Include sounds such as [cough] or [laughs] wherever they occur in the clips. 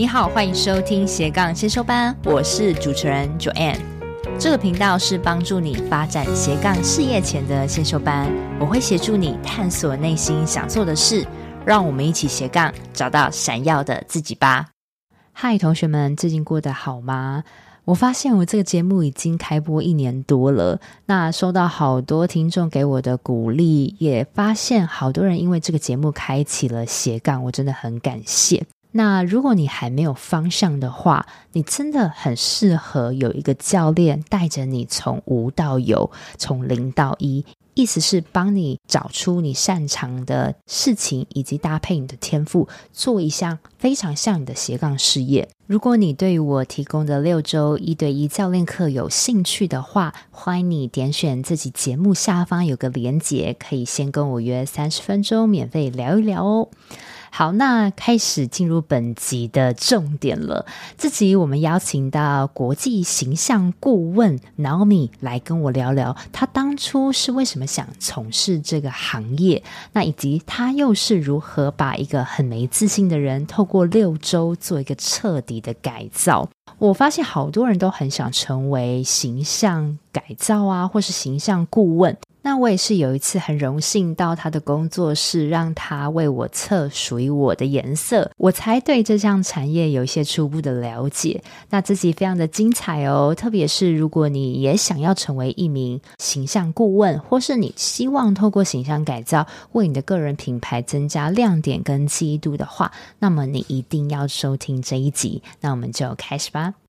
你好，欢迎收听斜杠先修班，我是主持人 Joanne。这个频道是帮助你发展斜杠事业前的先修班，我会协助你探索内心想做的事，让我们一起斜杠找到闪耀的自己吧。嗨，同学们，最近过得好吗？我发现我这个节目已经开播一年多了，那收到好多听众给我的鼓励，也发现好多人因为这个节目开启了斜杠，我真的很感谢。那如果你还没有方向的话，你真的很适合有一个教练带着你从无到有，从零到一。意思是帮你找出你擅长的事情，以及搭配你的天赋，做一项非常像你的斜杠事业。如果你对我提供的六周一对一教练课有兴趣的话，欢迎你点选自己节目下方有个连结，可以先跟我约三十分钟，免费聊一聊哦。好，那开始进入本集的重点了。这集我们邀请到国际形象顾问 Naomi 来跟我聊聊，她当初是为什么想从事这个行业，那以及她又是如何把一个很没自信的人，透过六周做一个彻底的改造。我发现好多人都很想成为形象改造啊，或是形象顾问。那我也是有一次很荣幸到他的工作室，让他为我测属于我的颜色，我才对这项产业有一些初步的了解。那自己非常的精彩哦，特别是如果你也想要成为一名形象顾问，或是你希望透过形象改造为你的个人品牌增加亮点跟记忆度的话，那么你一定要收听这一集。那我们就开始吧。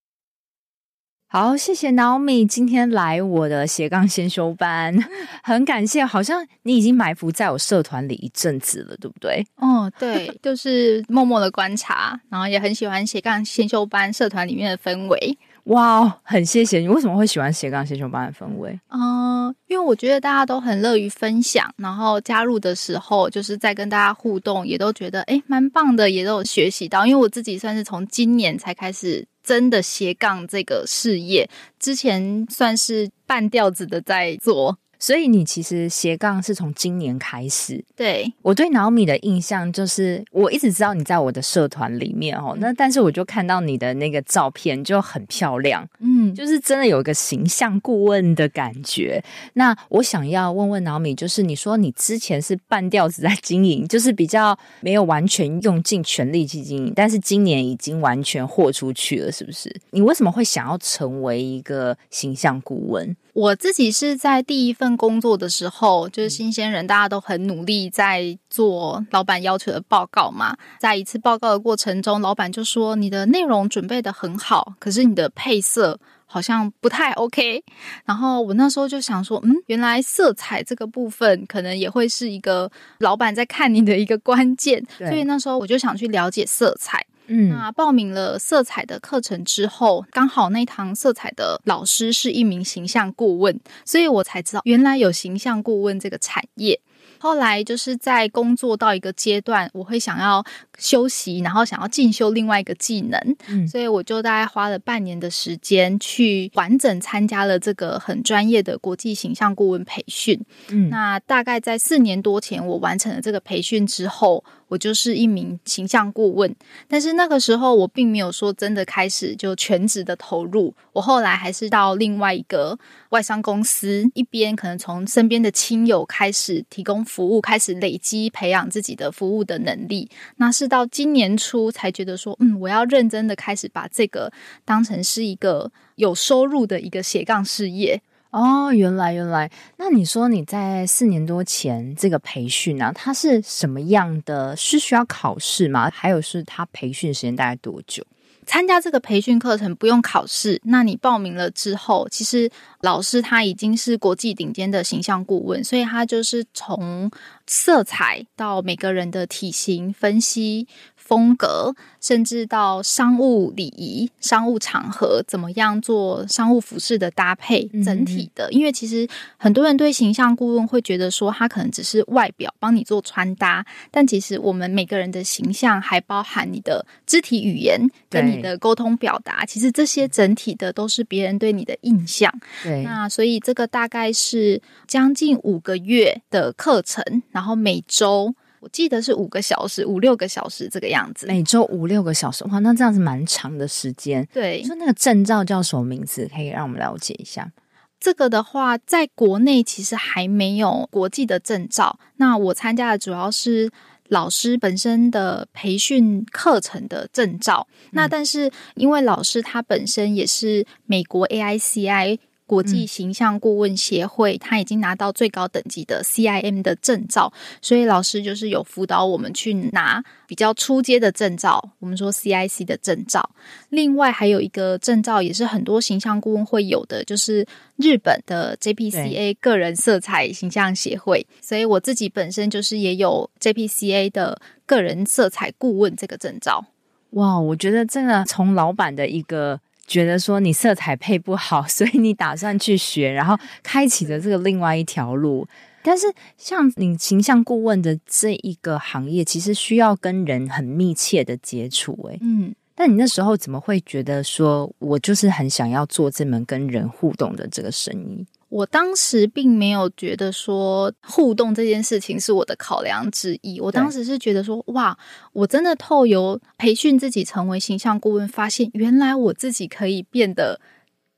好，谢谢 Naomi 今天来我的斜杠先修班，[laughs] 很感谢。好像你已经埋伏在我社团里一阵子了，对不对？哦，对，就是默默的观察，然后也很喜欢斜杠先修班社团里面的氛围。哇，很谢谢你。为什么会喜欢斜杠先修班的氛围？嗯、呃，因为我觉得大家都很乐于分享，然后加入的时候就是在跟大家互动，也都觉得诶蛮棒的，也都有学习到。因为我自己算是从今年才开始。真的斜杠这个事业，之前算是半吊子的在做。所以你其实斜杠是从今年开始。对，我对 Naomi 的印象就是，我一直知道你在我的社团里面哦，那但是我就看到你的那个照片就很漂亮，嗯，就是真的有一个形象顾问的感觉。那我想要问问 Naomi，就是你说你之前是半吊子在经营，就是比较没有完全用尽全力去经营，但是今年已经完全豁出去了，是不是？你为什么会想要成为一个形象顾问？我自己是在第一份工作的时候，就是新鲜人，大家都很努力在做老板要求的报告嘛。在一次报告的过程中，老板就说：“你的内容准备的很好，可是你的配色好像不太 OK。”然后我那时候就想说：“嗯，原来色彩这个部分可能也会是一个老板在看你的一个关键。”所以那时候我就想去了解色彩。嗯，那报名了色彩的课程之后，刚好那堂色彩的老师是一名形象顾问，所以我才知道原来有形象顾问这个产业。后来就是在工作到一个阶段，我会想要休息，然后想要进修另外一个技能，嗯，所以我就大概花了半年的时间去完整参加了这个很专业的国际形象顾问培训。嗯，那大概在四年多前，我完成了这个培训之后，我就是一名形象顾问。但是那个时候，我并没有说真的开始就全职的投入，我后来还是到另外一个外商公司，一边可能从身边的亲友开始提供服务，开始累积培养自己的服务的能力。那是到今年初才觉得说，嗯，我要认真的开始把这个当成是一个有收入的一个斜杠事业。哦，原来原来，那你说你在四年多前这个培训啊，它是什么样的？是需要考试吗？还有是它培训时间大概多久？参加这个培训课程不用考试，那你报名了之后，其实老师他已经是国际顶尖的形象顾问，所以他就是从色彩到每个人的体型分析。风格，甚至到商务礼仪、商务场合，怎么样做商务服饰的搭配，整体的。嗯、因为其实很多人对形象顾问会觉得说，他可能只是外表帮你做穿搭，但其实我们每个人的形象还包含你的肢体语言跟你的沟通表达。其实这些整体的都是别人对你的印象。对，那所以这个大概是将近五个月的课程，然后每周。我记得是五个小时，五六个小时这个样子。每周五六个小时，哇，那这样子蛮长的时间。对，说那个证照叫什么名字？可以让我们了解一下。这个的话，在国内其实还没有国际的证照。那我参加的主要是老师本身的培训课程的证照。嗯、那但是因为老师他本身也是美国 AICI。国际形象顾问协会，他已经拿到最高等级的 CIM 的证照，所以老师就是有辅导我们去拿比较初阶的证照，我们说 CIC 的证照。另外还有一个证照，也是很多形象顾问会有的，就是日本的 JPCA 个人色彩形象协会。所以我自己本身就是也有 JPCA 的个人色彩顾问这个证照。哇，我觉得真的从老板的一个。觉得说你色彩配不好，[laughs] 所以你打算去学，然后开启了这个另外一条路。但是像你形象顾问的这一个行业，其实需要跟人很密切的接触。诶，嗯，但你那时候怎么会觉得说我就是很想要做这门跟人互动的这个生意？我当时并没有觉得说互动这件事情是我的考量之一。我当时是觉得说，哇，我真的透由培训自己成为形象顾问，发现原来我自己可以变得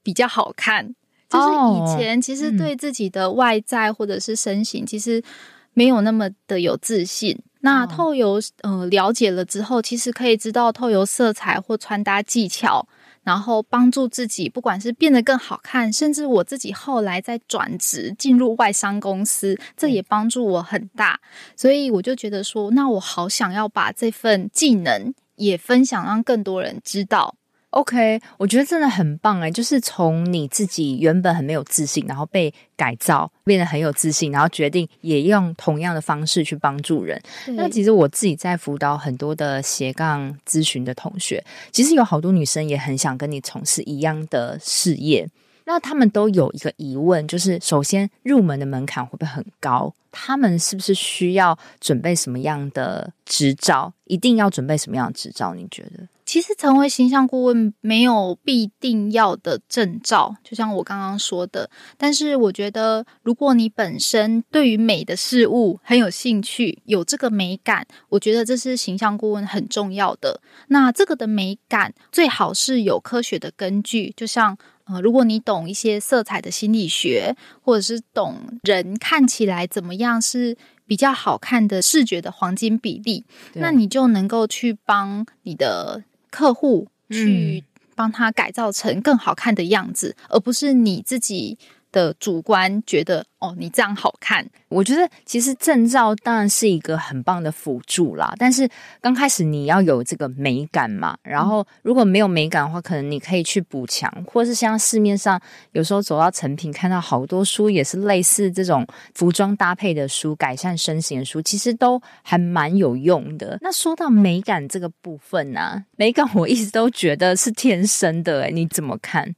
比较好看。就是以前其实对自己的外在或者是身形，其实没有那么的有自信。那透由呃了解了之后，其实可以知道透由色彩或穿搭技巧。然后帮助自己，不管是变得更好看，甚至我自己后来再转职进入外商公司，这也帮助我很大。所以我就觉得说，那我好想要把这份技能也分享，让更多人知道。OK，我觉得真的很棒诶，就是从你自己原本很没有自信，然后被改造变得很有自信，然后决定也用同样的方式去帮助人。那其实我自己在辅导很多的斜杠咨询的同学，其实有好多女生也很想跟你从事一样的事业。那他们都有一个疑问，就是首先入门的门槛会不会很高？他们是不是需要准备什么样的执照？一定要准备什么样的执照？你觉得？其实成为形象顾问没有必定要的证照，就像我刚刚说的。但是我觉得，如果你本身对于美的事物很有兴趣，有这个美感，我觉得这是形象顾问很重要的。那这个的美感最好是有科学的根据，就像呃，如果你懂一些色彩的心理学，或者是懂人看起来怎么样是比较好看的视觉的黄金比例，那你就能够去帮你的。客户去帮他改造成更好看的样子，嗯、而不是你自己的主观觉得哦，你这样好看。我觉得其实证照当然是一个很棒的辅助啦，但是刚开始你要有这个美感嘛。然后如果没有美感的话，可能你可以去补强，或是像市面上有时候走到成品看到好多书，也是类似这种服装搭配的书、改善身形的书，其实都还蛮有用的。那说到美感这个部分呢、美感我一直都觉得是天生的，诶，你怎么看？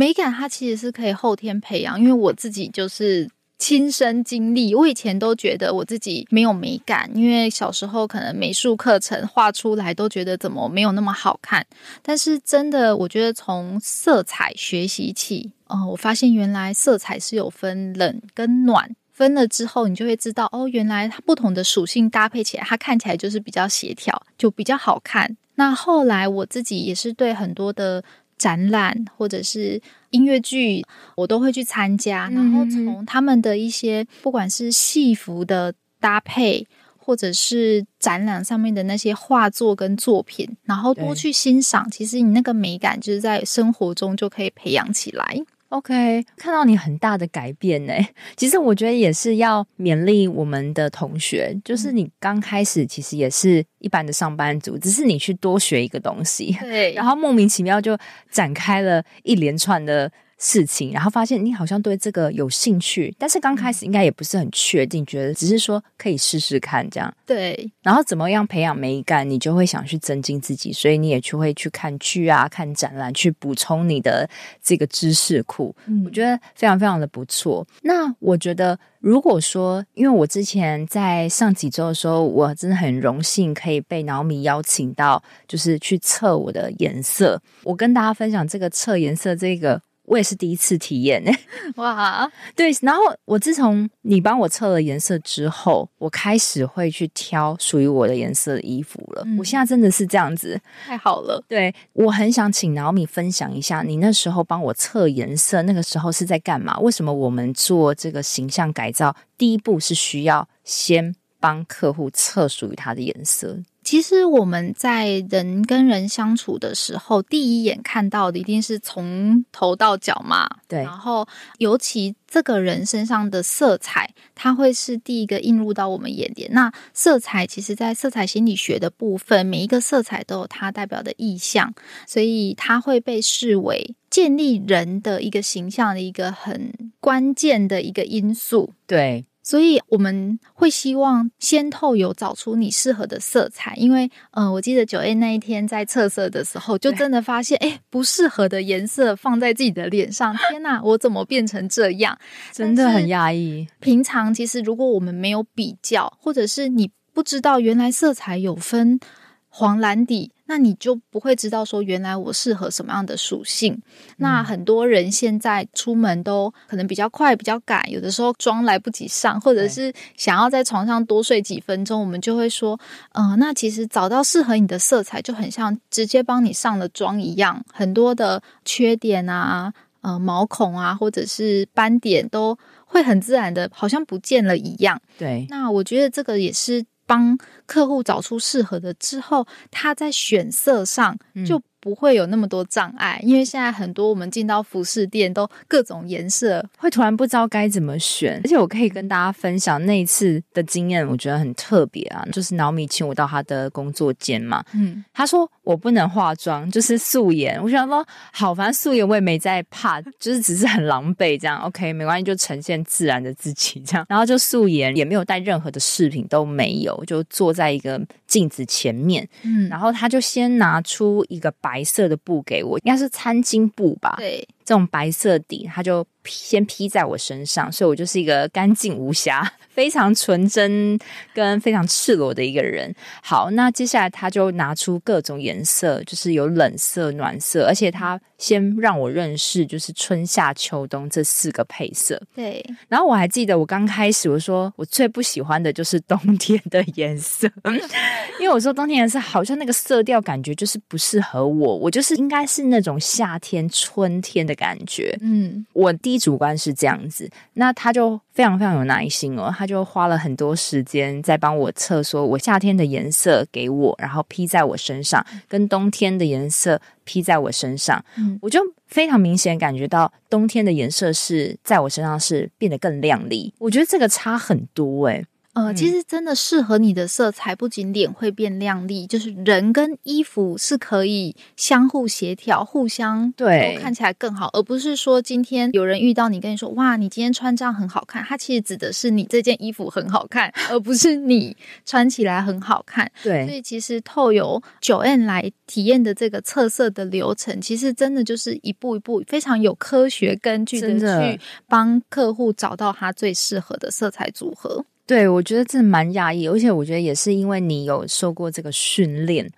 美感它其实是可以后天培养，因为我自己就是亲身经历。我以前都觉得我自己没有美感，因为小时候可能美术课程画出来都觉得怎么没有那么好看。但是真的，我觉得从色彩学习起，哦，我发现原来色彩是有分冷跟暖，分了之后你就会知道，哦，原来它不同的属性搭配起来，它看起来就是比较协调，就比较好看。那后来我自己也是对很多的。展览或者是音乐剧，我都会去参加。然后从他们的一些，不管是戏服的搭配，或者是展览上面的那些画作跟作品，然后多去欣赏。其实你那个美感，就是在生活中就可以培养起来。OK，看到你很大的改变呢。其实我觉得也是要勉励我们的同学，就是你刚开始其实也是一般的上班族，只是你去多学一个东西，对，然后莫名其妙就展开了一连串的。事情，然后发现你好像对这个有兴趣，但是刚开始应该也不是很确定，觉得只是说可以试试看这样。对，然后怎么样培养美感，你就会想去增进自己，所以你也去会去看剧啊、看展览，去补充你的这个知识库。嗯，我觉得非常非常的不错。那我觉得，如果说，因为我之前在上几周的时候，我真的很荣幸可以被 Naomi 邀请到，就是去测我的颜色。我跟大家分享这个测颜色这个。我也是第一次体验呢。[laughs] 哇，对。然后我自从你帮我测了颜色之后，我开始会去挑属于我的颜色的衣服了。嗯、我现在真的是这样子，太好了。对，我很想请 Naomi 分享一下，你那时候帮我测颜色，那个时候是在干嘛？为什么我们做这个形象改造，第一步是需要先帮客户测属于他的颜色？其实我们在人跟人相处的时候，第一眼看到的一定是从头到脚嘛。对。然后，尤其这个人身上的色彩，它会是第一个映入到我们眼帘。那色彩，其实在色彩心理学的部分，每一个色彩都有它代表的意象，所以它会被视为建立人的一个形象的一个很关键的一个因素。对。所以我们会希望先透有找出你适合的色彩，因为，呃，我记得 Joanne 那一天在测色的时候，就真的发现，哎，不适合的颜色放在自己的脸上，天哪，我怎么变成这样？真的很压抑。平常其实如果我们没有比较，或者是你不知道原来色彩有分黄蓝底。那你就不会知道说，原来我适合什么样的属性。嗯。那很多人现在出门都可能比较快、比较赶，有的时候妆来不及上，或者是想要在床上多睡几分钟，我们就会说，嗯、呃，那其实找到适合你的色彩，就很像直接帮你上了妆一样，很多的缺点啊、呃毛孔啊，或者是斑点都会很自然的，好像不见了一样。对，那我觉得这个也是。帮客户找出适合的之后，他在选色上就不会有那么多障碍，因为现在很多我们进到服饰店都各种颜色，会突然不知道该怎么选。而且我可以跟大家分享那一次的经验，我觉得很特别啊，就是 Naomi 请我到他的工作间嘛，嗯，他说我不能化妆，就是素颜。我想说好，反正素颜我也没在怕，就是只是很狼狈这样，OK，没关系，就呈现自然的自己这样。然后就素颜，也没有带任何的饰品，都没有，就坐在一个镜子前面，嗯，然后他就先拿出一个白色的布给我，应该是餐巾布吧？对，这种白色底，他就先披在我身上，所以我就是一个干净无瑕。[laughs] 非常纯真跟非常赤裸的一个人。好，那接下来他就拿出各种颜色，就是有冷色、暖色，而且他先让我认识，就是春夏秋冬这四个配色。对。然后我还记得我刚开始我说我最不喜欢的就是冬天的颜色，[laughs] 因为我说冬天颜色好像那个色调感觉就是不适合我，我就是应该是那种夏天、春天的感觉。嗯，我第一主观是这样子，那他就非常非常有耐心哦，他。就花了很多时间在帮我测，说我夏天的颜色给我，然后披在我身上，跟冬天的颜色披在我身上，嗯，我就非常明显感觉到冬天的颜色是在我身上是变得更亮丽，我觉得这个差很多欸。呃，其实真的适合你的色彩，不仅脸会变亮丽，就是人跟衣服是可以相互协调、互相对。看起来更好，而不是说今天有人遇到你跟你说哇，你今天穿这样很好看，它其实指的是你这件衣服很好看，而不是你穿起来很好看。对，所以其实透由 Joanne 来体验的这个测色的流程，其实真的就是一步一步非常有科学根据的。去帮客户找到他最适合的色彩组合。对，我觉得这蛮讶异，而且我觉得也是因为你有受过这个训练，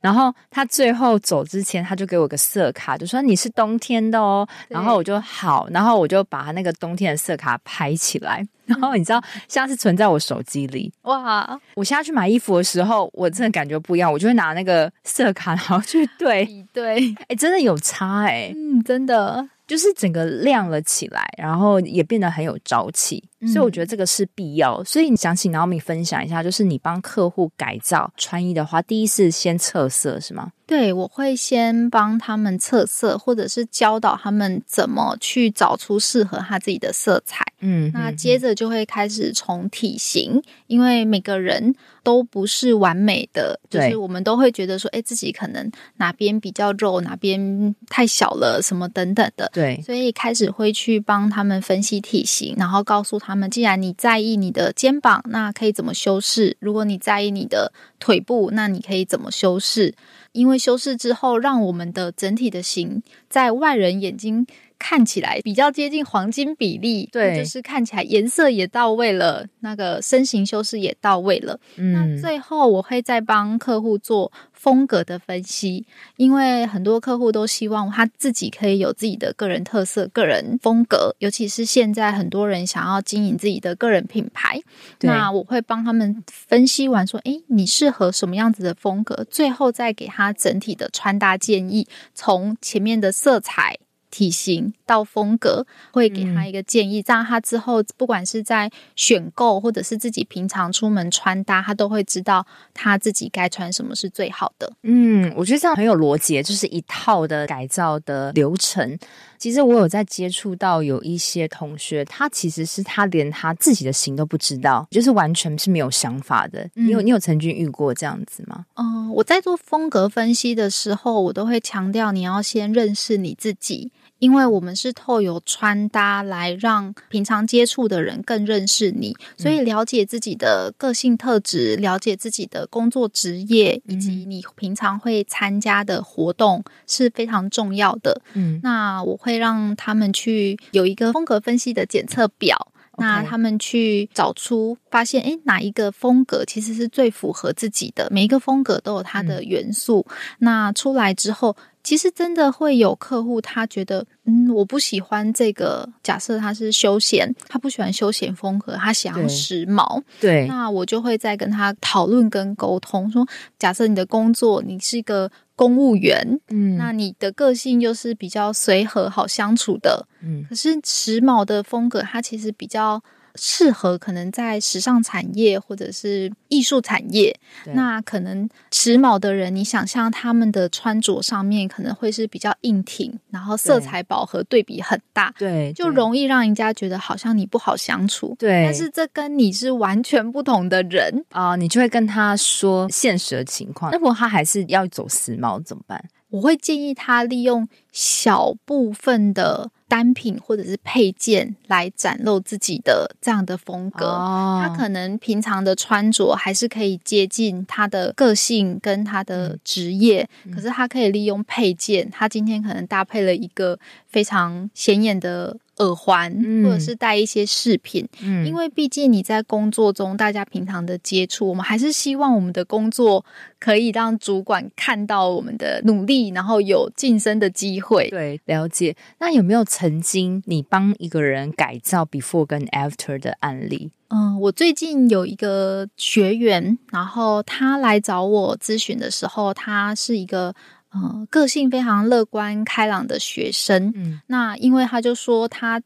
然后他最后走之前，他就给我个色卡，就说你是冬天的哦，然后我就好，然后我就把他那个冬天的色卡拍起来，然后你知道，[laughs] 现在是存在我手机里，哇！我现在去买衣服的时候，我真的感觉不一样，我就会拿那个色卡，然后去对比对，哎，真的有差哎，嗯，真的。就是整个亮了起来，然后也变得很有朝气，嗯、所以我觉得这个是必要。所以你想请 Naomi 分享一下，就是你帮客户改造穿衣的话，第一是先测色是吗？对，我会先帮他们测色，或者是教导他们怎么去找出适合他自己的色彩。嗯，那接着就会开始从体型，因为每个人都不是完美的，就是我们都会觉得说，哎，自己可能哪边比较肉，哪边太小了，什么等等的。对，所以开始会去帮他们分析体型，然后告诉他们，既然你在意你的肩膀，那可以怎么修饰；如果你在意你的腿部，那你可以怎么修饰。因为修饰之后，让我们的整体的形在外人眼睛看起来比较接近黄金比例，对，就是看起来颜色也到位了，那个身形修饰也到位了。嗯，那最后我会再帮客户做风格的分析，因为很多客户都希望他自己可以有自己的个人特色、个人风格，尤其是现在很多人想要经营自己的个人品牌，那我会帮他们分析完说，诶，你适合什么样子的风格，最后再给他整体的穿搭建议，从前面的色彩。体型到风格，会给他一个建议，这样他之后不管是在选购或者是自己平常出门穿搭，他都会知道他自己该穿什么是最好的。嗯，我觉得这样很有逻辑，就是一套的改造的流程。其实我有在接触到有一些同学，他其实是他连他自己的型都不知道，就是完全是没有想法的。嗯、你有你有曾经遇过这样子吗？嗯、呃，我在做风格分析的时候，我都会强调你要先认识你自己。因为我们是透过穿搭来让平常接触的人更认识你，所以了解自己的个性特质，了解自己的工作职业，以及你平常会参加的活动是非常重要的。嗯，那我会让他们去有一个风格分析的检测表，那他们去找出发现，诶，哪一个风格其实是最符合自己的？每一个风格都有它的元素。那出来之后。其实真的会有客户，他觉得，嗯，我不喜欢这个。假设他是休闲，他不喜欢休闲风格，他想要时髦。对，那我就会再跟他讨论跟沟通，说，假设你的工作，你是一个公务员，嗯，那你的个性又是比较随和、好相处的，嗯，可是时髦的风格，它其实比较。适合可能在时尚产业或者是艺术产业，那可能时髦的人，你想象他们的穿着上面可能会是比较硬挺，然后色彩饱和，对比很大，对，就容易让人家觉得好像你不好相处。对，但是这跟你是完全不同的人啊，呃，你就会跟他说现实的情况。那如果他还是要走时髦怎么办？我会建议他利用小部分的单品或者是配件来展露自己的这样的风格。Oh. 他可能平常的穿着还是可以接近他的个性跟他的职业，嗯、可是他可以利用配件。他今天可能搭配了一个非常显眼的。耳环，或者是带一些饰品，嗯，因为毕竟你在工作中，大家平常的接触，我们还是希望我们的工作可以让主管看到我们的努力，然后有晋升的机会。对，了解。那有没有曾经你帮一个人改造 before 跟 after 的案例？嗯，我最近有一个学员，然后他来找我咨询的时候，他是一个。嗯，个性非常乐观开朗的学生，嗯，那因为他就说他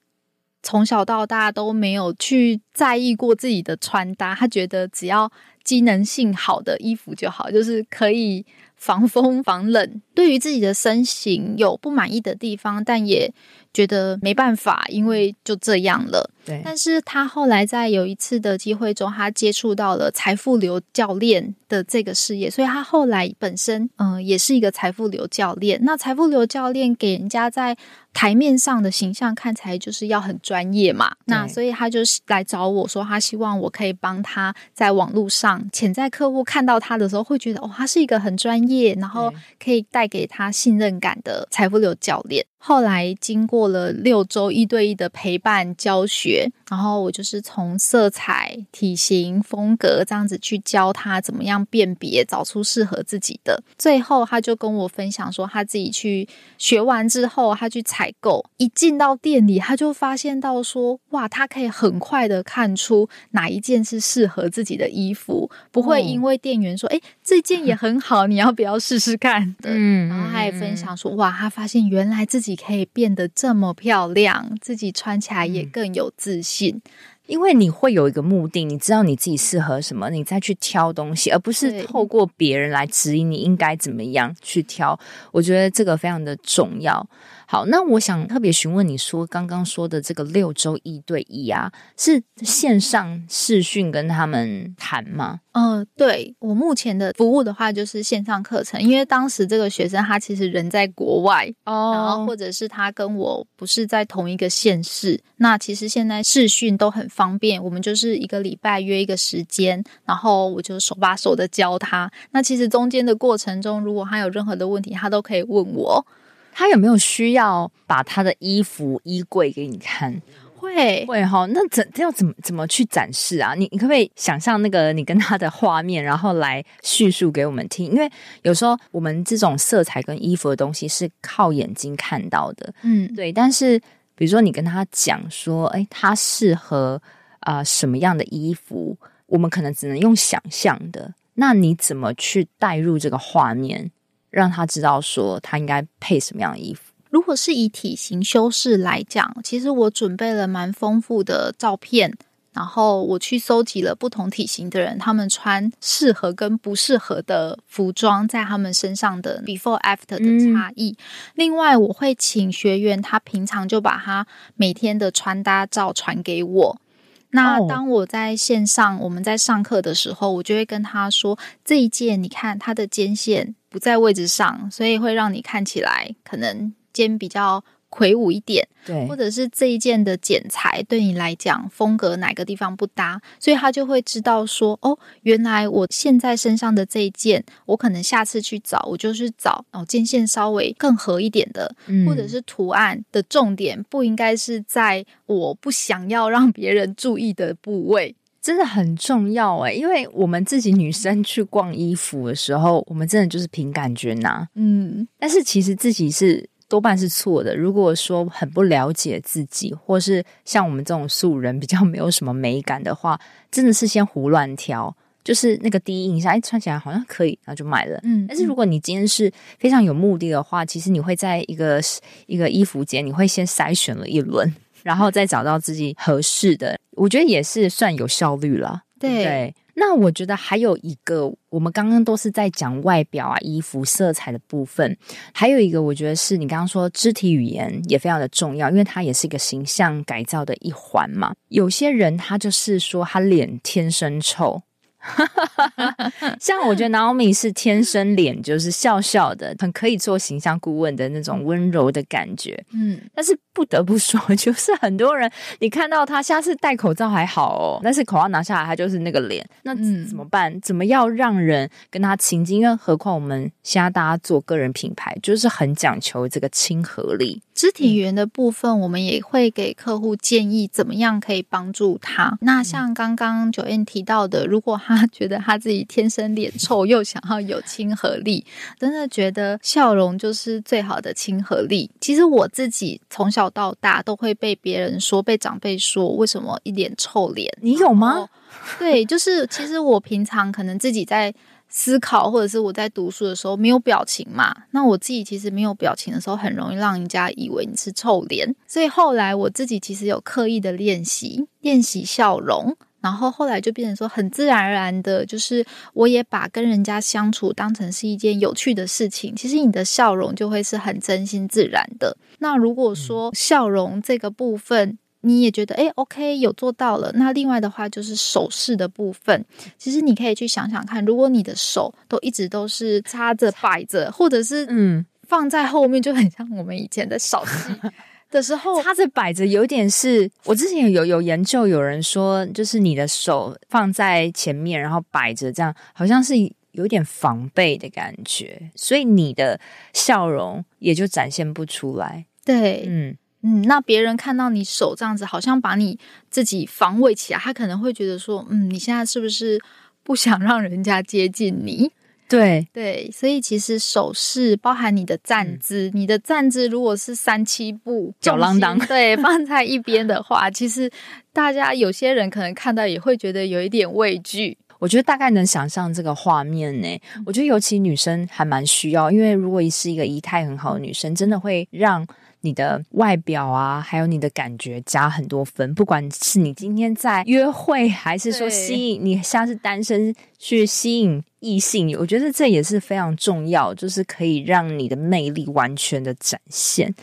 从小到大都没有去在意过自己的穿搭，他觉得只要机能性好的衣服就好，就是可以防风防冷。对于自己的身形有不满意的地方，但也觉得没办法，因为就这样了。对，但是他后来在有一次的机会中，他接触到了财富流教练的这个事业，所以他后来本身嗯、呃、也是一个财富流教练。那财富流教练给人家在台面上的形象看起来就是要很专业嘛，那所以他就来找我说，他希望我可以帮他在网络上潜在客户看到他的时候会觉得哦，他是一个很专业，然后可以带给他信任感的财富流教练。后来经过了六周一对一的陪伴教学，然后我就是从色彩、体型、风格这样子去教他怎么样辨别，找出适合自己的。最后他就跟我分享说，他自己去学完之后，他去采购，一进到店里，他就发现到说，哇，他可以很快的看出哪一件是适合自己的衣服，不会因为店员说，哎、哦，这件也很好，你要不要试试看？嗯，然后他也分享说，哇，他发现原来自己。自己可以变得这么漂亮，自己穿起来也更有自信，嗯，因为你会有一个目的，你知道你自己适合什么，你再去挑东西，而不是透过别人来指引你应该怎么样去挑。我觉得这个非常的重要。好，那我想特别询问你说，刚刚说的这个六周一对一啊，是线上视讯跟他们谈吗？嗯、呃，对，我目前的服务的话就是线上课程，因为当时这个学生他其实人在国外哦，然后或者是他跟我不是在同一个县市，那其实现在视讯都很方便，我们就是一个礼拜约一个时间，然后我就手把手的教他。那其实中间的过程中，如果他有任何的问题，他都可以问我。他有没有需要把他的衣服衣柜给你看？会会哈，那怎要怎么怎么去展示啊？你你可不可以想象那个你跟他的画面，然后来叙述给我们听？因为有时候我们这种色彩跟衣服的东西是靠眼睛看到的，嗯，对。但是比如说你跟他讲说，哎，他适合啊、呃、什么样的衣服，我们可能只能用想象的。那你怎么去带入这个画面，让他知道说他应该配什么样的衣服？如果是以体型修饰来讲，其实我准备了蛮丰富的照片，然后我去搜集了不同体型的人，他们穿适合跟不适合的服装，在他们身上的 before after 的差异。嗯。另外，我会请学员他平常就把他每天的穿搭照传给我。那当我在线上，我们在上课的时候，我就会跟他说：这一件，你看它的肩线不在位置上，所以会让你看起来可能。肩比较魁梧一点，对，或者是这一件的剪裁对你来讲风格哪个地方不搭，所以他就会知道说，哦，原来我现在身上的这一件，我可能下次去找，我就是找哦肩线稍微更合一点的，嗯，或者是图案的重点不应该是在我不想要让别人注意的部位，真的很重要诶，因为我们自己女生去逛衣服的时候，我们真的就是凭感觉拿，嗯，但是其实自己是。多半是错的。如果说很不了解自己，或是像我们这种素人比较没有什么美感的话，真的是先胡乱挑，就是那个第一印象，哎，穿起来好像可以，然后就买了。嗯，但是如果你今天是非常有目的的话，其实你会在一个一个衣服间，你会先筛选了一轮，然后再找到自己合适的。我觉得也是算有效率了。对。对那我觉得还有一个，我们刚刚都是在讲外表啊、衣服色彩的部分，还有一个，我觉得是你刚刚说肢体语言也非常的重要，因为它也是一个形象改造的一环嘛。有些人他就是说他脸天生臭。[laughs] 像我觉得 Naomi 是天生脸就是笑笑的，很可以做形象顾问的那种温柔的感觉。嗯，但是不得不说，就是很多人你看到他下次戴口罩还好哦，但是口罩拿下来，他就是那个脸，那怎么办？嗯、怎么要让人跟他亲近？因为何况我们现在大家做个人品牌，就是很讲求这个亲和力。肢体语言的部分，我们也会给客户建议，怎么样可以帮助他。那像刚刚 Joanne 提到的，如果他 [laughs] 觉得他自己天生脸臭，又想要有亲和力，真的觉得笑容就是最好的亲和力。其实我自己从小到大都会被别人说，被长辈说，为什么一脸臭脸？你有吗？对，就是其实我平常可能自己在。思考，或者是我在读书的时候没有表情嘛，那我自己其实没有表情的时候，很容易让人家以为你是臭脸。所以后来我自己其实有刻意的练习，练习笑容，然后后来就变成说很自然而然的，就是我也把跟人家相处当成是一件有趣的事情。其实你的笑容就会是很真心自然的。那如果说笑容这个部分，你也觉得诶 OK 有做到了。那另外的话就是手势的部分，其实你可以去想想看，如果你的手都一直都是插着摆着，或者是嗯放在后面，就很像我们以前的扫地的时候 [laughs] 插着摆着，有点是我之前有有研究，有人说就是你的手放在前面，然后摆着这样，好像是有点防备的感觉，所以你的笑容也就展现不出来。对，嗯。嗯，那别人看到你手这样子，好像把你自己防卫起来，他可能会觉得说，嗯，你现在是不是不想让人家接近你？对对，所以其实手势包含你的站姿，嗯、你的站姿如果是三七步，吊儿郎当，对，放在一边的话，其实大家有些人可能看到也会觉得有一点畏惧。我觉得大概能想象这个画面呢。我觉得尤其女生还蛮需要，因为如果是一个仪态很好的女生，真的会让。你的外表啊，还有你的感觉加很多分。不管是你今天在约会，还是说吸引你像是单身去吸引异性，我觉得这也是非常重要，就是可以让你的魅力完全的展现。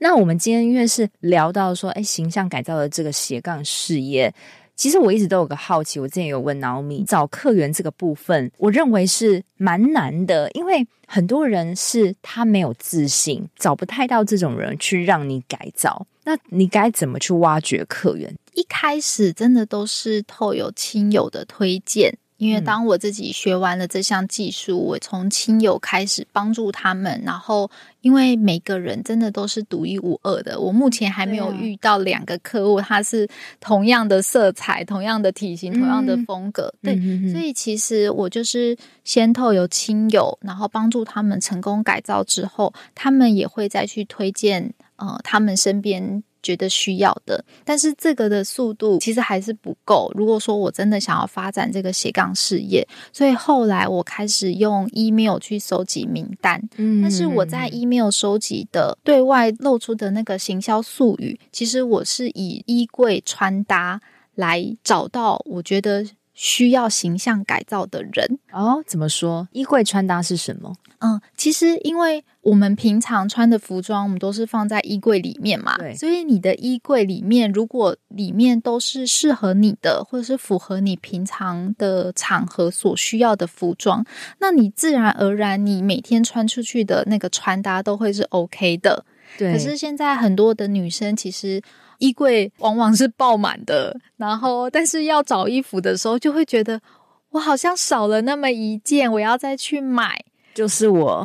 那我们今天因为是聊到说，哎，形象改造的这个斜杠事业。其实我一直都有个好奇，我之前有问 Naomi 找客源这个部分，我认为是蛮难的，因为很多人是他没有自信，找不太到这种人去让你改造。那你该怎么去挖掘客源？一开始真的都是透有亲友的推荐。因为当我自己学完了这项技术，嗯、我从亲友开始帮助他们，然后因为每个人真的都是独一无二的，我目前还没有遇到两个客户，他是同样的色彩、同样的体型、同样的风格。嗯、对，所以其实我就是先透由亲友，然后帮助他们成功改造之后，他们也会再去推荐呃他们身边。觉得需要的，但是这个的速度其实还是不够。如果说我真的想要发展这个斜杠事业，所以后来我开始用 email 去收集名单。嗯，但是我在 email 收集的对外露出的那个行销术语，其实我是以衣柜穿搭来找到我觉得需要形象改造的人。哦，怎么说？衣柜穿搭是什么？嗯，其实因为我们平常穿的服装，我们都是放在衣柜里面嘛，对。所以你的衣柜里面，如果里面都是适合你的，或者是符合你平常的场合所需要的服装，那你自然而然，你每天穿出去的那个穿搭都会是 OK 的。对。可是现在很多的女生其实衣柜往往是爆满的，然后但是要找衣服的时候，就会觉得我好像少了那么一件，我要再去买。就是我，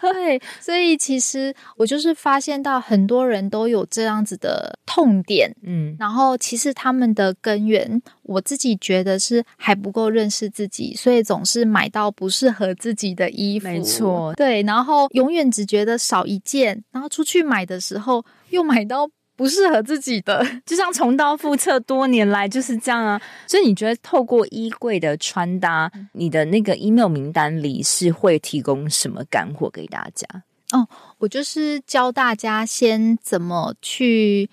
对，所以其实我就是发现到很多人都有这样子的痛点，嗯，然后其实他们的根源，我自己觉得是还不够认识自己，所以总是买到不适合自己的衣服，没错，对，然后永远只觉得少一件，然后出去买的时候又买到。不适合自己的，[laughs] 就像重蹈覆辙，多年来就是这样啊。所以你觉得透过衣柜的穿搭，你的那个 email 名单里是会提供什么干货给大家？哦，我就是教大家先怎么去。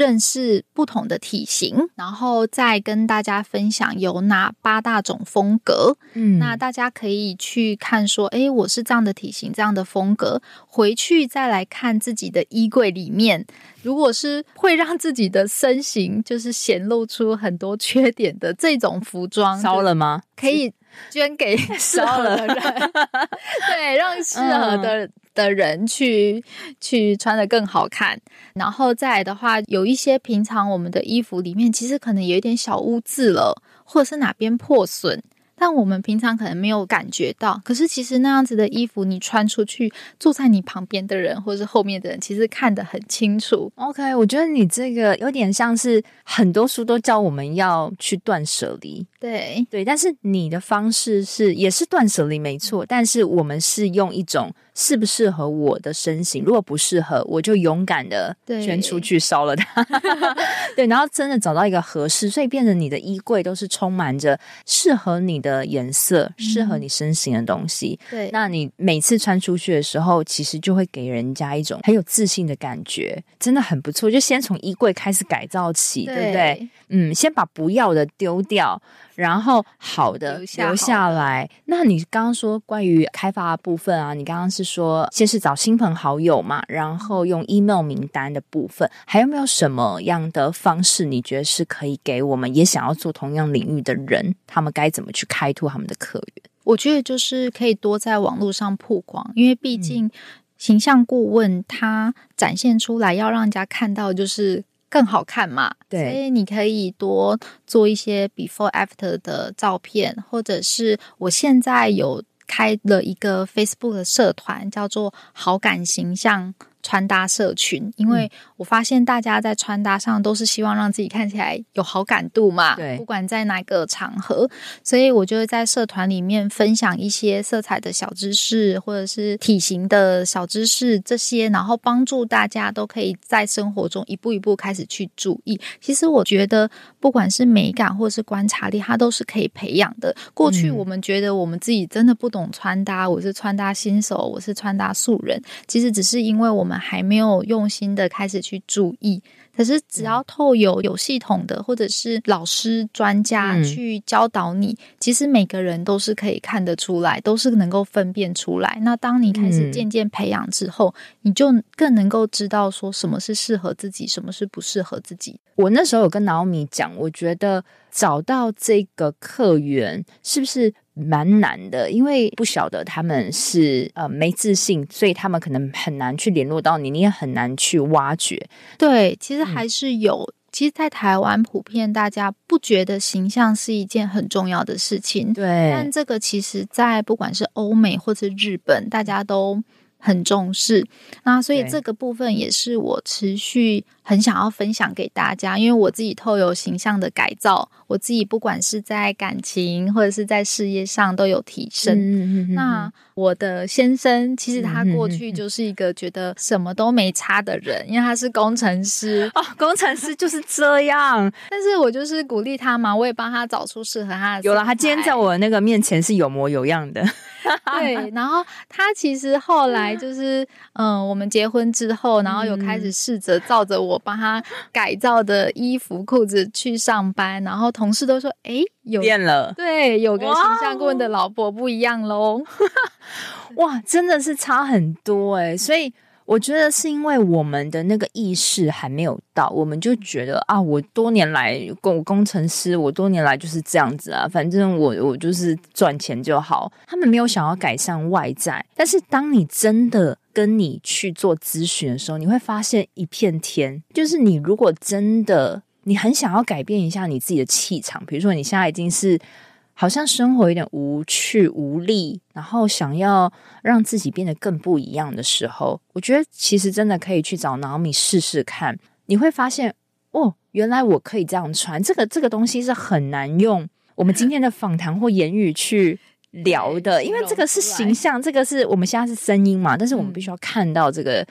认识不同的体型，然后再跟大家分享有哪八大种风格。嗯，那大家可以去看说，诶，我是这样的体型，这样的风格，回去再来看自己的衣柜里面，如果是会让自己的身形就是显露出很多缺点的这种服装，烧了吗？可以捐给适合的人，[laughs] 对，让适合的。嗯的人去去穿的更好看，然后再来的话，有一些平常我们的衣服里面其实可能有一点小污渍了，或者是哪边破损。但我们平常可能没有感觉到，可是其实那样子的衣服，你穿出去，坐在你旁边的人或者是后面的人，其实看得很清楚。OK，我觉得你这个有点像是很多书都教我们要去断舍离，对对，但是你的方式是也是断舍离没错，但是我们是用一种适不适合我的身形，如果不适合，我就勇敢的捐出去烧了它。[laughs] 对，然后真的找到一个合适，所以变成你的衣柜都是充满着适合你的。颜色适合你身形的东西，嗯、对，那你每次穿出去的时候，其实就会给人家一种很有自信的感觉，真的很不错。就先从衣柜开始改造起，对，对不对？嗯，先把不要的丢掉，然后好的留下，来。那你刚刚说关于开发的部分啊，你刚刚是说先是找亲朋好友嘛，然后用 email 名单的部分，还有没有什么样的方式？你觉得是可以给我们也想要做同样领域的人，他们该怎么去开拓他们的客源？我觉得就是可以多在网络上曝光，因为毕竟形象顾问他展现出来要让人家看到就是。更好看嘛？对，所以你可以多做一些 before after 的照片，或者是我现在有开了一个 Facebook 的社团，叫做“好感形象”。穿搭社群，因为我发现大家在穿搭上都是希望让自己看起来有好感度嘛，对，不管在哪个场合，所以我就会在社团里面分享一些色彩的小知识，或者是体型的小知识这些，然后帮助大家都可以在生活中一步一步开始去注意。其实我觉得，不管是美感或是观察力，它都是可以培养的。过去我们觉得我们自己真的不懂穿搭，我是穿搭新手，我是穿搭素人，其实只是因为我们。我们还没有用心的开始去注意，可是只要透有有系统的，或者是老师专家去教导你，嗯，其实每个人都是可以看得出来，都是能够分辨出来。那当你开始渐渐培养之后，嗯，你就更能够知道说什么是适合自己，什么是不适合自己。我那时候有跟 Naomi 讲，我觉得找到这个客源是不是？蛮难的，因为不晓得他们是呃没自信，所以他们可能很难去联络到你，你也很难去挖掘。对，其实还是有。嗯其实，在台湾普遍大家不觉得形象是一件很重要的事情，对。但这个其实，在不管是欧美或者日本，大家都很重视。那所以这个部分也是我持续很想要分享给大家，因为我自己透有形象的改造，我自己不管是在感情或者是在事业上都有提升。嗯嗯嗯。那我的先生其实他过去就是一个觉得什么都没差的人，因为他是工程师哦，工程师就是这样。[laughs] 但是我就是鼓励他嘛，我也帮他找出适合他的。有了，他今天在我那个面前是有模有样的。[laughs] [laughs] 对，然后他其实后来就是，嗯，我们结婚之后，然后有开始试着照着我帮他改造的衣服、裤子去上班，然后同事都说：“哎，有变了。”对，有个形象顾问的老婆不一样喽。[laughs] [laughs] 哇，真的是差很多诶，所以。我觉得是因为我们的那个意识还没有到，我们就觉得啊，我多年来工工程师，我多年来就是这样子啊，反正我我就是赚钱就好。他们没有想要改善外在，但是当你真的跟你去做咨询的时候，你会发现一片天。就是你如果真的你很想要改变一下你自己的气场，比如说你现在已经是。好像生活有点无趣无力，然后想要让自己变得更不一样的时候，我觉得其实真的可以去找 Naomi 试试看。你会发现，哦，原来我可以这样穿。这个这个东西是很难用我们今天的访谈或言语去聊的，[laughs] 因为这个是形象，这个是我们现在是声音嘛，但是我们必须要看到这个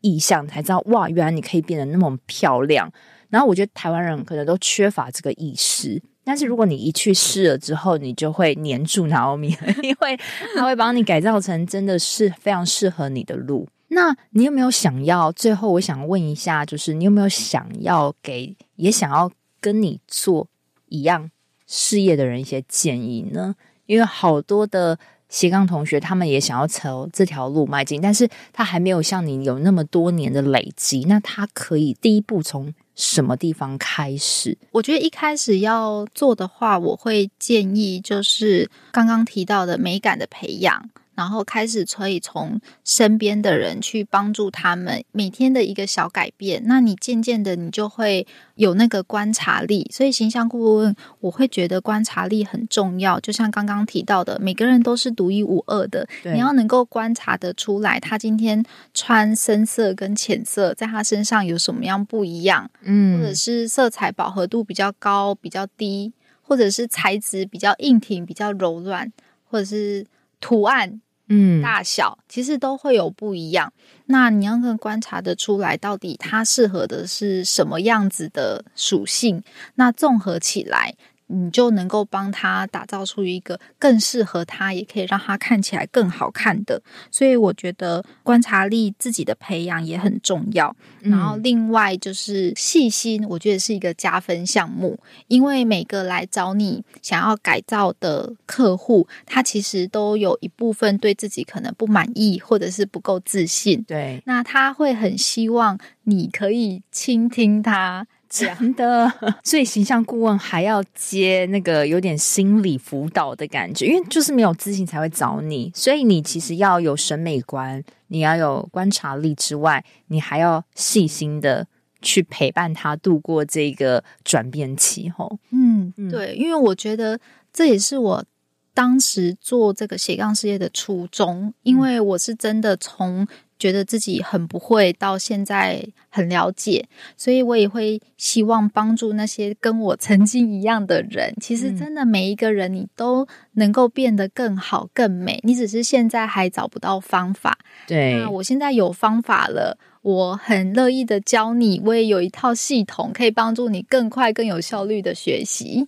意象才知道，哇，原来你可以变得那么漂亮。然后我觉得台湾人可能都缺乏这个意识。但是如果你一去试了之后，你就会黏住 Naomi，[laughs] 因为他会帮你改造成真的是非常适合你的路。那你有没有想要？最后我想问一下，就是你有没有想要给也想要跟你做一样事业的人一些建议呢？因为好多的斜杠同学，他们也想要朝这条路迈进，但是他还没有像你有那么多年的累积，那他可以第一步从什么地方开始？我觉得一开始要做的话，我会建议就是刚刚提到的美感的培养。然后开始可以从身边的人去帮助他们每天的一个小改变，那你渐渐的你就会有那个观察力。所以形象顾问我会觉得观察力很重要，就像刚刚提到的，每个人都是独一无二的，你要能够观察得出来，他今天穿深色跟浅色，在他身上有什么样不一样，嗯，或者是色彩饱和度比较高、比较低，或者是材质比较硬挺、比较柔软，或者是。图案，嗯，大小其实都会有不一样。那你要能观察得出来，到底它适合的是什么样子的属性？那综合起来。你就能够帮他打造出一个更适合他，也可以让他看起来更好看的。所以我觉得观察力自己的培养也很重要。然后另外就是细心，我觉得是一个加分项目。因为每个来找你想要改造的客户，他其实都有一部分对自己可能不满意，或者是不够自信。对，那他会很希望你可以倾听他。真的，[laughs] 所以形象顾问还要接那个有点心理辅导的感觉，因为就是没有自信才会找你，所以你其实要有审美观，你要有观察力之外，你还要细心的去陪伴他度过这个转变期。吼，嗯，对，因为我觉得这也是我当时做这个斜杠事业的初衷，因为我是真的从。觉得自己很不会，到现在很了解，所以我也会希望帮助那些跟我曾经一样的人。其实，真的每一个人，你都能够变得更好、更美。你只是现在还找不到方法。对，那我现在有方法了，我很乐意的教你。我也有一套系统，可以帮助你更快、更有效率的学习。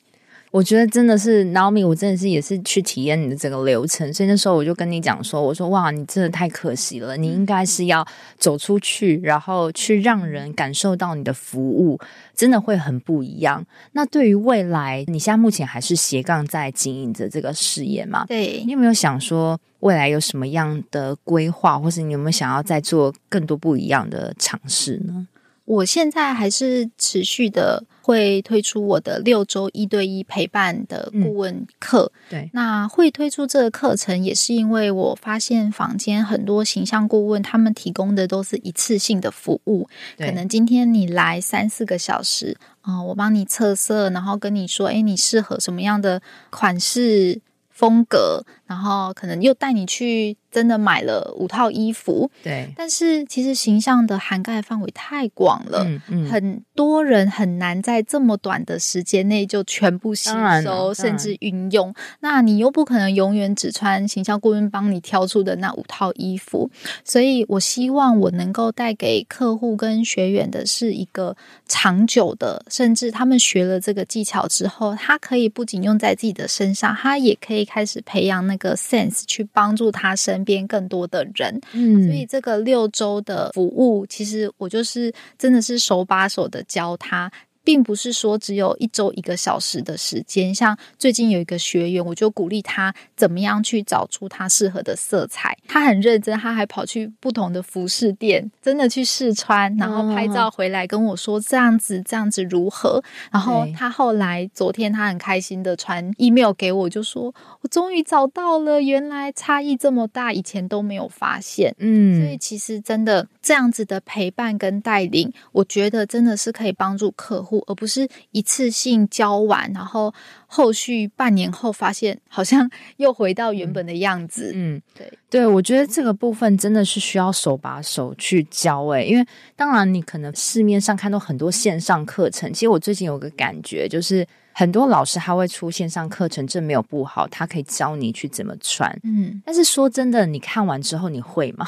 我觉得真的是 Naomi，我真的是也是去体验你的整个流程，所以那时候我就跟你讲说，我说哇，你真的太可惜了，你应该是要走出去，然后去让人感受到你的服务，真的会很不一样。那对于未来，你现在目前还是斜杠在经营着这个事业吗？对，你有没有想说未来有什么样的规划，或是你有没有想要再做更多不一样的尝试呢？我现在还是持续的会推出我的六周一对一陪伴的顾问课。嗯、对，那会推出这个课程，也是因为我发现坊间很多形象顾问，他们提供的都是一次性的服务。可能今天你来三四个小时，啊、呃，我帮你测色，然后跟你说，哎，你适合什么样的款式、风格，然后可能又带你去。真的买了五套衣服，对，但是其实形象的涵盖范围太广了，嗯嗯，很多人很难在这么短的时间内就全部吸收，甚至运用。那你又不可能永远只穿形象顾问帮你挑出的那五套衣服，所以我希望我能够带给客户跟学员的是一个长久的，甚至他们学了这个技巧之后，他可以不仅用在自己的身上，他也可以开始培养那个 sense 去帮助他身边更多的人，嗯，所以这个六周的服务，其实我就是真的是手把手的教他。并不是说只有一周一个小时的时间，像最近有一个学员，我就鼓励他怎么样去找出他适合的色彩。他很认真，他还跑去不同的服饰店，真的去试穿，然后拍照回来跟我说这样子这样子如何。然后他后来昨天他很开心的传 email 给我，就说我终于找到了，原来差异这么大，以前都没有发现。嗯，所以其实真的这样子的陪伴跟带领，我觉得真的是可以帮助客户。而不是一次性教完，然后后续半年后发现好像 [laughs] 又回到原本的样子。嗯，对对，我觉得这个部分真的是需要手把手去教诶，因为当然你可能市面上看到很多线上课程，其实我最近有个感觉，就是很多老师他会出线上课程，这没有不好，他可以教你去怎么穿。嗯，但是说真的，你看完之后你会吗？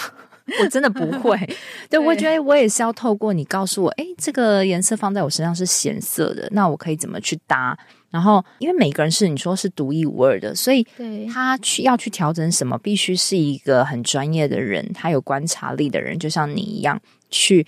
我真的不会，[laughs] 对，我觉得我也是要透过你告诉我，诶，这个颜色放在我身上是显色的，那我可以怎么去搭？然后，因为每个人是你说是独一无二的，所以他去要去调整什么，必须是一个很专业的人，他有观察力的人，就像你一样去。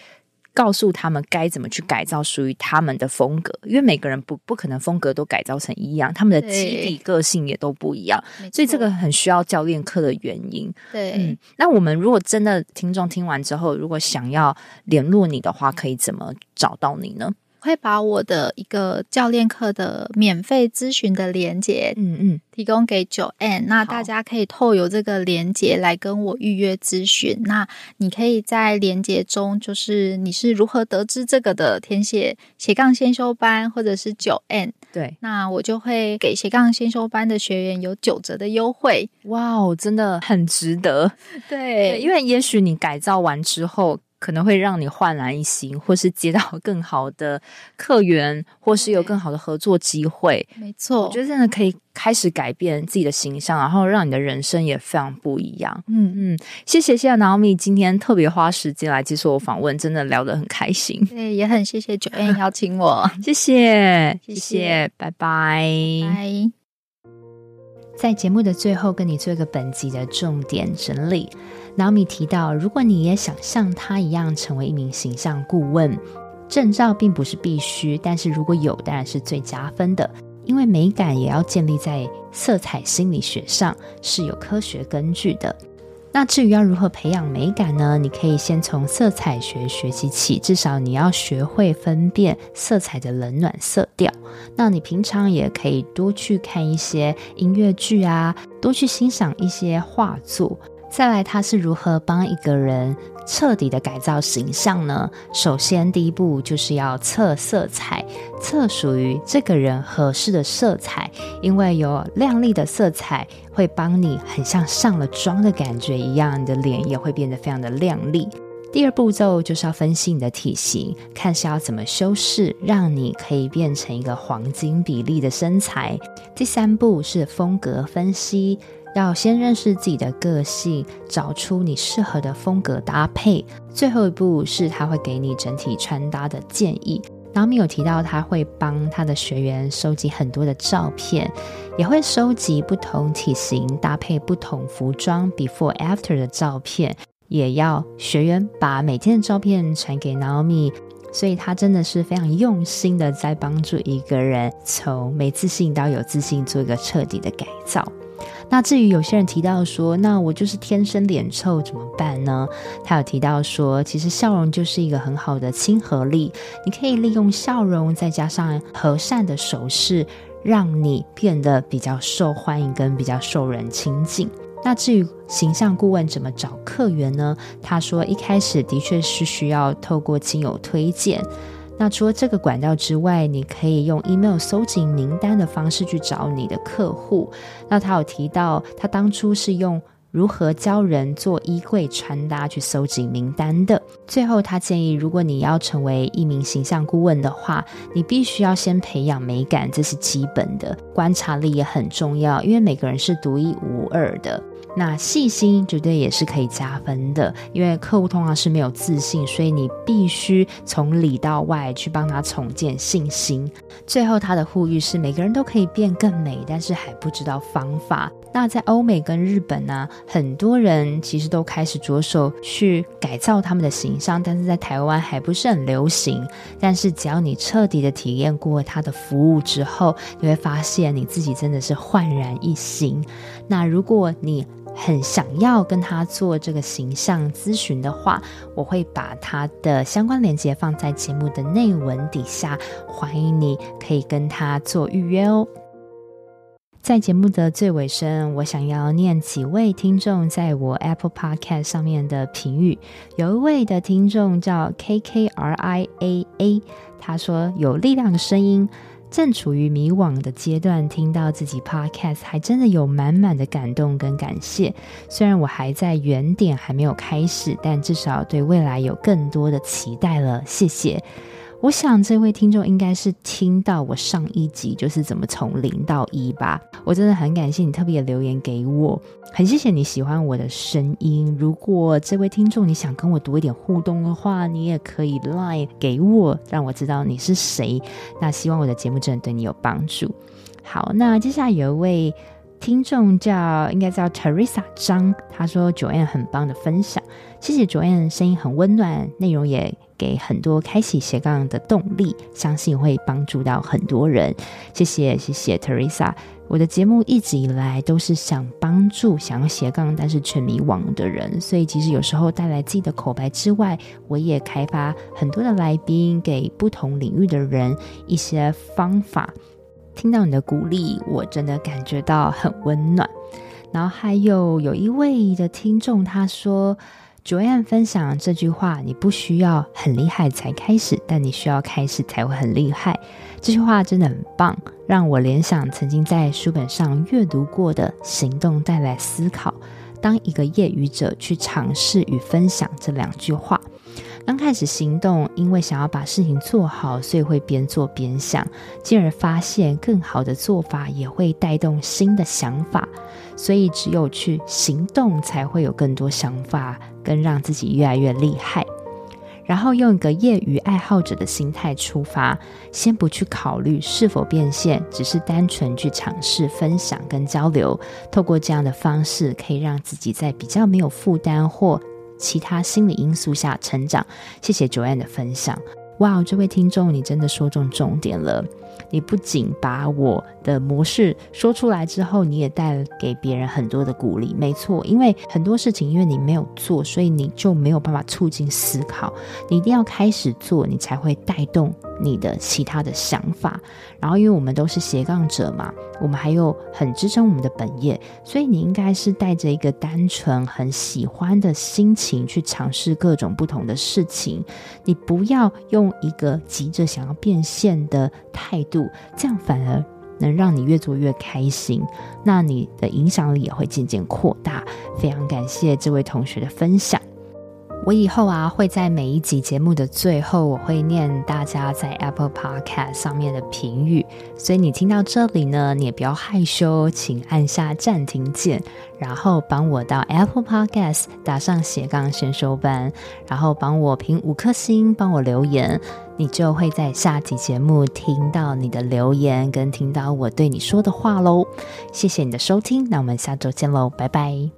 告诉他们该怎么去改造属于他们的风格，因为每个人不不可能风格都改造成一样，他们的基底个性也都不一样，所以这个很需要教练课的原因。对，嗯，那我们如果真的听众听完之后，如果想要联络你的话，可以怎么找到你呢？会把我的一个教练课的免费咨询的连接，嗯嗯，提供给 Joanne，那大家可以透过这个连接来跟我预约咨询。那你可以在连接中，就是你是如何得知这个的填写斜杠先修班，或者是 Joanne，对，那我就会给斜杠先修班的学员有九折的优惠。哇哦，真的很值得。[laughs] 对，对，因为也许你改造完之后。可能会让你焕然一新，或是接到 [laughs] 更好的客源，或是有更好的合作机会。没错，我觉得真的可以开始改变自己的形象，然后让你的人生也非常不一样。嗯嗯，谢谢谢谢 Naomi 今天特别花时间来接受我访问，真的聊得很开心。对，也很谢谢 Joanne 邀请我，[laughs] 谢谢 [laughs] 谢谢，拜拜拜。在节目的最后，跟你做一个本集的重点整理。Naomi 提到，如果你也想像他一样成为一名形象顾问，证照并不是必须，但是如果有，当然是最加分的。因为美感也要建立在色彩心理学上，是有科学根据的。那至于要如何培养美感呢？你可以先从色彩学学习起，至少你要学会分辨色彩的冷暖色调。那你平常也可以多去看一些音乐剧啊，多去欣赏一些画作。再来，他是如何帮一个人彻底的改造形象呢？首先，第一步就是要测色彩，测属于这个人合适的色彩，因为有亮丽的色彩会帮你很像上了妆的感觉一样，你的脸也会变得非常的亮丽。第二步骤就是要分析你的体型，看是要怎么修饰，让你可以变成一个黄金比例的身材。第三步是风格分析。要先认识自己的个性，找出你适合的风格搭配。最后一步是他会给你整体穿搭的建议。Naomi 有提到他会帮他的学员收集很多的照片，也会收集不同体型搭配不同服装 before after 的照片，也要学员把每天的照片传给 Naomi。所以他真的是非常用心的在帮助一个人从没自信到有自信，做一个彻底的改造。那至于有些人提到说，那我就是天生脸臭怎么办呢？他有提到说，其实笑容就是一个很好的亲和力，你可以利用笑容再加上和善的手势，让你变得比较受欢迎跟比较受人亲近。那至于形象顾问怎么找客源呢？他说一开始的确是需要透过亲友推荐。那除了这个管道之外，你可以用 email 搜集名单的方式去找你的客户。那他有提到，他当初是用如何教人做衣柜穿搭去搜集名单的。最后，他建议，如果你要成为一名形象顾问的话，你必须要先培养美感，这是基本的。观察力也很重要，因为每个人是独一无二的。那细心绝对也是可以加分的，因为客户通常是没有自信，所以你必须从里到外去帮他重建信心。最后，他的呼吁是每个人都可以变更美，但是还不知道方法。那在欧美跟日本呢、很多人其实都开始着手去改造他们的形象，但是在台湾还不是很流行。但是只要你彻底的体验过他的服务之后，你会发现你自己真的是焕然一新。那如果你很想要跟他做这个形象咨询的话，我会把他的相关链接放在节目的内文底下，欢迎你可以跟他做预约哦。在节目的最尾声，我想要念几位听众在我 Apple Podcast 上面的评语。有一位的听众叫 K K R I A A，他说有力量的声音。正处于迷惘的阶段，听到自己 podcast 还真的有满满的感动跟感谢。虽然我还在原点，还没有开始，但至少对未来有更多的期待了。谢谢。我想这位听众应该是听到我上一集就是怎么从零到一吧。我真的很感谢你特别留言给我，很谢谢你喜欢我的声音。如果这位听众你想跟我多一点互动的话，你也可以 line 给我，让我知道你是谁。那希望我的节目真的对你有帮助。好，那接下来有一位听众叫应该叫 Teresa 张，他说 Joanne 很棒的分享，谢谢 Joanne，声音很温暖，内容也。给很多开启斜杠的动力，相信会帮助到很多人。谢谢，谢谢 Teresa。我的节目一直以来都是想帮助想要斜杠但是却迷惘的人，所以其实有时候带来自己的口白之外，我也开发很多的来宾，给不同领域的人一些方法。听到你的鼓励，我真的感觉到很温暖。然后还有有一位的听众，他说。逐案分享这句话：“你不需要很厉害才开始，但你需要开始才会很厉害。”这句话真的很棒，让我联想曾经在书本上阅读过的“行动带来思考”。当一个业余者去尝试与分享这两句话。刚开始行动，因为想要把事情做好，所以会边做边想，进而发现更好的做法，也会带动新的想法。所以，只有去行动，才会有更多想法。跟让自己越来越厉害，然后用一个业余爱好者的心态出发，先不去考虑是否变现，只是单纯去尝试分享跟交流。透过这样的方式，可以让自己在比较没有负担或其他心理因素下成长。谢谢 Joanne 的分享。哇，这位听众，你真的说中重点了。你不仅把我的模式说出来之后，你也带给别人很多的鼓励。没错，因为很多事情，因为你没有做，所以你就没有办法促进思考。你一定要开始做，你才会带动你的其他的想法。然后，因为我们都是斜杠者嘛，我们还有很支撑我们的本业，所以你应该是带着一个单纯、很喜欢的心情去尝试各种不同的事情。你不要用一个急着想要变现的态度。这样反而能让你越做越开心，那你的影响力也会渐渐扩大。非常感谢这位同学的分享。我以后啊会在每一集节目的最后，我会念大家在 Apple Podcast 上面的评语。所以你听到这里呢，你也不要害羞，请按下暂停键，然后帮我到 Apple Podcast 打上斜杠先修班，然后帮我评五颗星，帮我留言。你就会在下集节目听到你的留言，跟听到我对你说的话喽。谢谢你的收听，那我们下周见喽，拜拜。